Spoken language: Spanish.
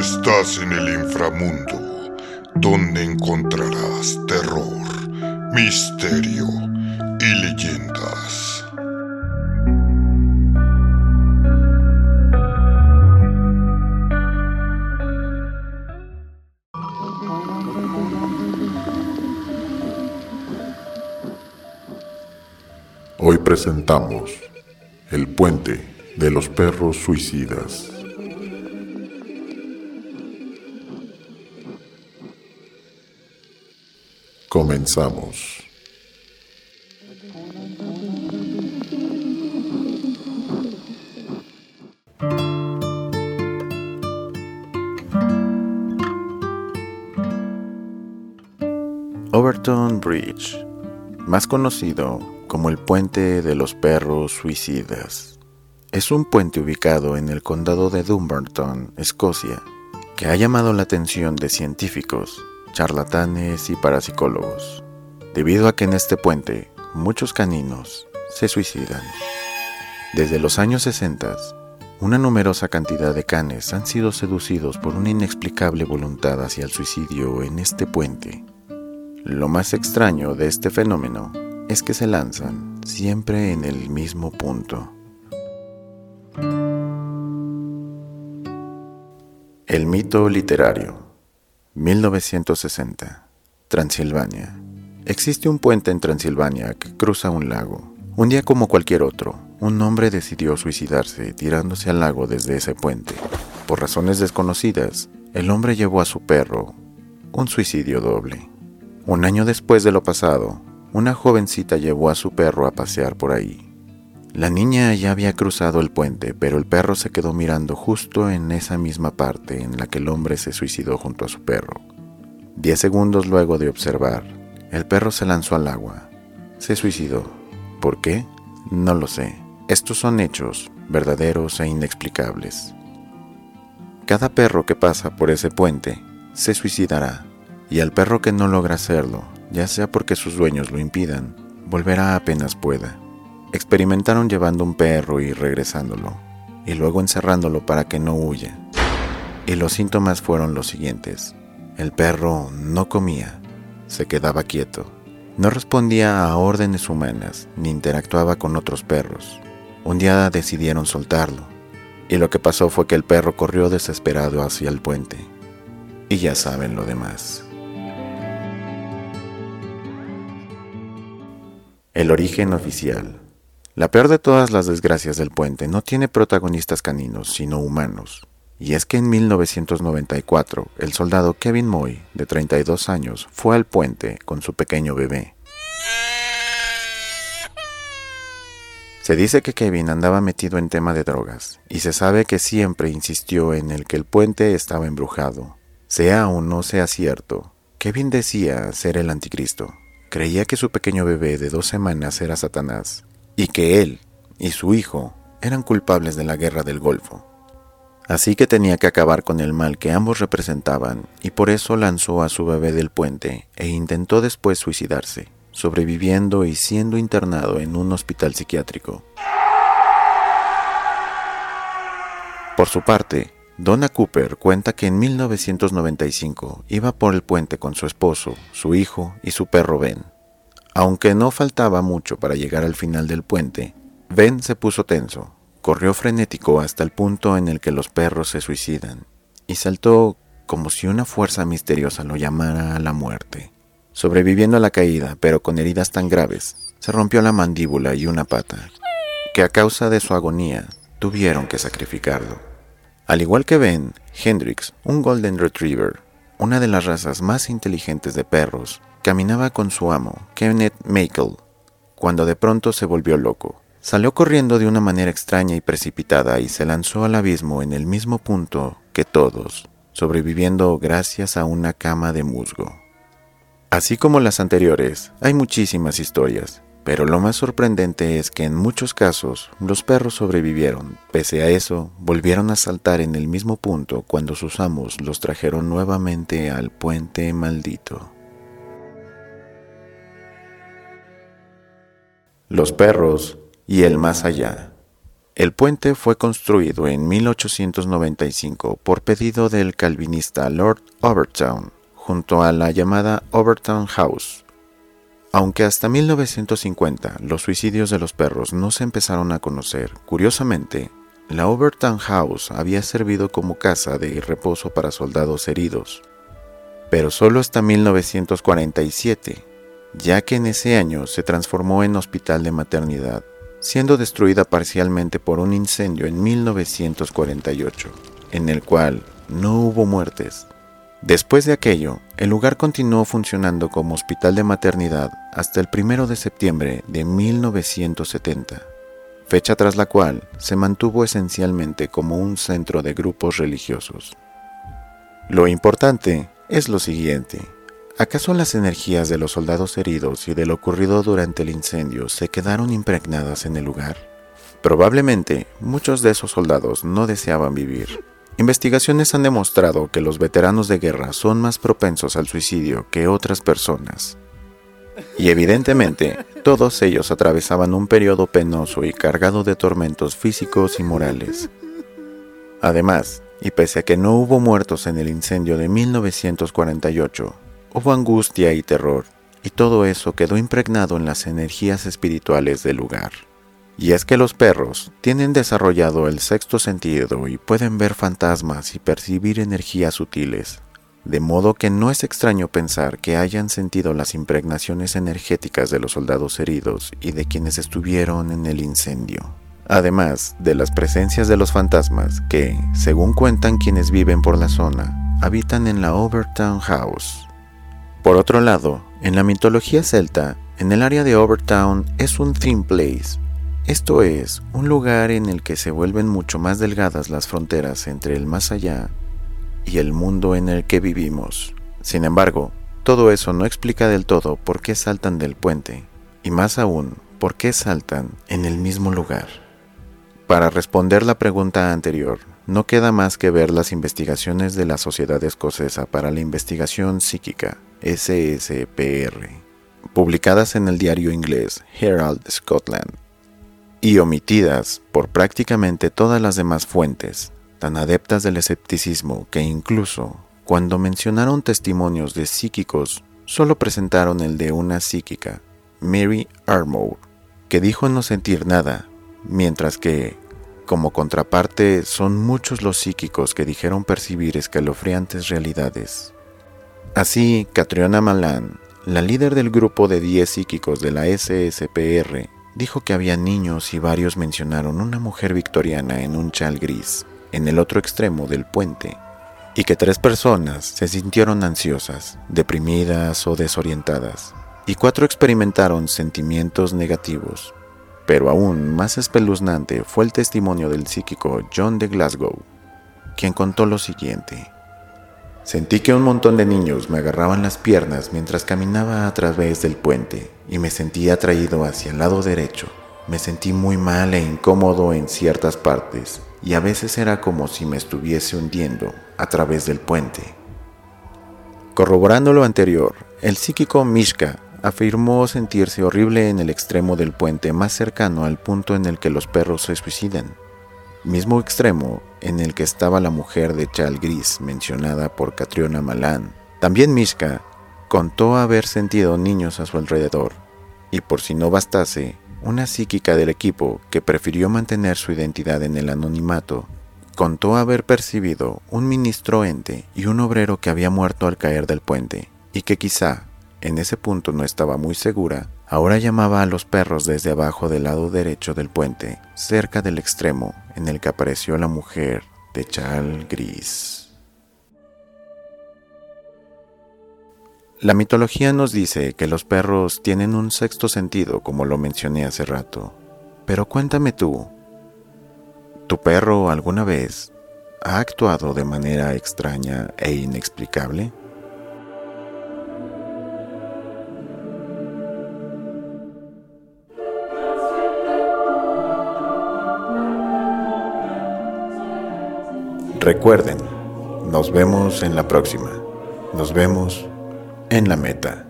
Estás en el inframundo, donde encontrarás terror, misterio y leyendas. Hoy presentamos El puente de los perros suicidas. Comenzamos. Overton Bridge, más conocido como el Puente de los Perros Suicidas, es un puente ubicado en el condado de Dumbarton, Escocia, que ha llamado la atención de científicos, charlatanes y parapsicólogos, debido a que en este puente muchos caninos se suicidan. Desde los años 60, una numerosa cantidad de canes han sido seducidos por una inexplicable voluntad hacia el suicidio en este puente. Lo más extraño de este fenómeno es que se lanzan siempre en el mismo punto. El mito literario 1960 Transilvania Existe un puente en Transilvania que cruza un lago. Un día como cualquier otro, un hombre decidió suicidarse tirándose al lago desde ese puente. Por razones desconocidas, el hombre llevó a su perro un suicidio doble. Un año después de lo pasado, una jovencita llevó a su perro a pasear por ahí. La niña ya había cruzado el puente, pero el perro se quedó mirando justo en esa misma parte en la que el hombre se suicidó junto a su perro. Diez segundos luego de observar, el perro se lanzó al agua. Se suicidó. ¿Por qué? No lo sé. Estos son hechos verdaderos e inexplicables. Cada perro que pasa por ese puente se suicidará y al perro que no logra hacerlo, ya sea porque sus dueños lo impidan, volverá apenas pueda. Experimentaron llevando un perro y regresándolo, y luego encerrándolo para que no huya. Y los síntomas fueron los siguientes. El perro no comía, se quedaba quieto, no respondía a órdenes humanas ni interactuaba con otros perros. Un día decidieron soltarlo, y lo que pasó fue que el perro corrió desesperado hacia el puente. Y ya saben lo demás. El origen oficial. La peor de todas las desgracias del puente no tiene protagonistas caninos, sino humanos. Y es que en 1994, el soldado Kevin Moy, de 32 años, fue al puente con su pequeño bebé. Se dice que Kevin andaba metido en tema de drogas, y se sabe que siempre insistió en el que el puente estaba embrujado. Sea o no sea cierto, Kevin decía ser el anticristo creía que su pequeño bebé de dos semanas era Satanás y que él y su hijo eran culpables de la guerra del Golfo. Así que tenía que acabar con el mal que ambos representaban y por eso lanzó a su bebé del puente e intentó después suicidarse, sobreviviendo y siendo internado en un hospital psiquiátrico. Por su parte, Donna Cooper cuenta que en 1995 iba por el puente con su esposo, su hijo y su perro Ben. Aunque no faltaba mucho para llegar al final del puente, Ben se puso tenso, corrió frenético hasta el punto en el que los perros se suicidan, y saltó como si una fuerza misteriosa lo llamara a la muerte. Sobreviviendo a la caída, pero con heridas tan graves, se rompió la mandíbula y una pata, que a causa de su agonía tuvieron que sacrificarlo. Al igual que Ben, Hendrix, un Golden Retriever, una de las razas más inteligentes de perros, caminaba con su amo, Kenneth Makel, cuando de pronto se volvió loco. Salió corriendo de una manera extraña y precipitada y se lanzó al abismo en el mismo punto que todos, sobreviviendo gracias a una cama de musgo. Así como las anteriores, hay muchísimas historias, pero lo más sorprendente es que en muchos casos los perros sobrevivieron. Pese a eso, volvieron a saltar en el mismo punto cuando sus amos los trajeron nuevamente al puente maldito. Los perros y el más allá. El puente fue construido en 1895 por pedido del calvinista Lord Overtown, junto a la llamada Overtown House. Aunque hasta 1950 los suicidios de los perros no se empezaron a conocer, curiosamente, la Overtown House había servido como casa de reposo para soldados heridos, pero solo hasta 1947, ya que en ese año se transformó en hospital de maternidad, siendo destruida parcialmente por un incendio en 1948, en el cual no hubo muertes. Después de aquello, el lugar continuó funcionando como hospital de maternidad hasta el 1 de septiembre de 1970 fecha tras la cual se mantuvo esencialmente como un centro de grupos religiosos. Lo importante es lo siguiente. ¿Acaso las energías de los soldados heridos y de lo ocurrido durante el incendio se quedaron impregnadas en el lugar? Probablemente muchos de esos soldados no deseaban vivir. Investigaciones han demostrado que los veteranos de guerra son más propensos al suicidio que otras personas. Y evidentemente, todos ellos atravesaban un periodo penoso y cargado de tormentos físicos y morales. Además, y pese a que no hubo muertos en el incendio de 1948, hubo angustia y terror, y todo eso quedó impregnado en las energías espirituales del lugar. Y es que los perros tienen desarrollado el sexto sentido y pueden ver fantasmas y percibir energías sutiles, de modo que no es extraño pensar que hayan sentido las impregnaciones energéticas de los soldados heridos y de quienes estuvieron en el incendio. Además de las presencias de los fantasmas que, según cuentan quienes viven por la zona, habitan en la Overtown House. Por otro lado, en la mitología celta, en el área de Overtown es un thin place, esto es, un lugar en el que se vuelven mucho más delgadas las fronteras entre el más allá y el mundo en el que vivimos. Sin embargo, todo eso no explica del todo por qué saltan del puente, y más aún, por qué saltan en el mismo lugar. Para responder la pregunta anterior, no queda más que ver las investigaciones de la Sociedad Escocesa para la Investigación Psíquica, SSPR, publicadas en el diario inglés Herald Scotland, y omitidas por prácticamente todas las demás fuentes, tan adeptas del escepticismo que incluso cuando mencionaron testimonios de psíquicos, solo presentaron el de una psíquica, Mary Armour, que dijo no sentir nada, mientras que, como contraparte, son muchos los psíquicos que dijeron percibir escalofriantes realidades. Así, Catriona Malan, la líder del grupo de 10 psíquicos de la SSPR, dijo que había niños y varios mencionaron una mujer victoriana en un chal gris en el otro extremo del puente y que tres personas se sintieron ansiosas, deprimidas o desorientadas, y cuatro experimentaron sentimientos negativos. Pero aún más espeluznante fue el testimonio del psíquico John de Glasgow, quien contó lo siguiente. Sentí que un montón de niños me agarraban las piernas mientras caminaba a través del puente y me sentí atraído hacia el lado derecho. Me sentí muy mal e incómodo en ciertas partes y a veces era como si me estuviese hundiendo a través del puente. Corroborando lo anterior, el psíquico Mishka afirmó sentirse horrible en el extremo del puente más cercano al punto en el que los perros se suicidan, mismo extremo en el que estaba la mujer de chal gris mencionada por Catriona Malan. También Mishka contó haber sentido niños a su alrededor, y por si no bastase, una psíquica del equipo, que prefirió mantener su identidad en el anonimato, contó haber percibido un ministro ente y un obrero que había muerto al caer del puente, y que quizá, en ese punto no estaba muy segura, ahora llamaba a los perros desde abajo del lado derecho del puente, cerca del extremo en el que apareció la mujer de chal gris. La mitología nos dice que los perros tienen un sexto sentido, como lo mencioné hace rato. Pero cuéntame tú, ¿tu perro alguna vez ha actuado de manera extraña e inexplicable? Recuerden, nos vemos en la próxima. Nos vemos en la meta.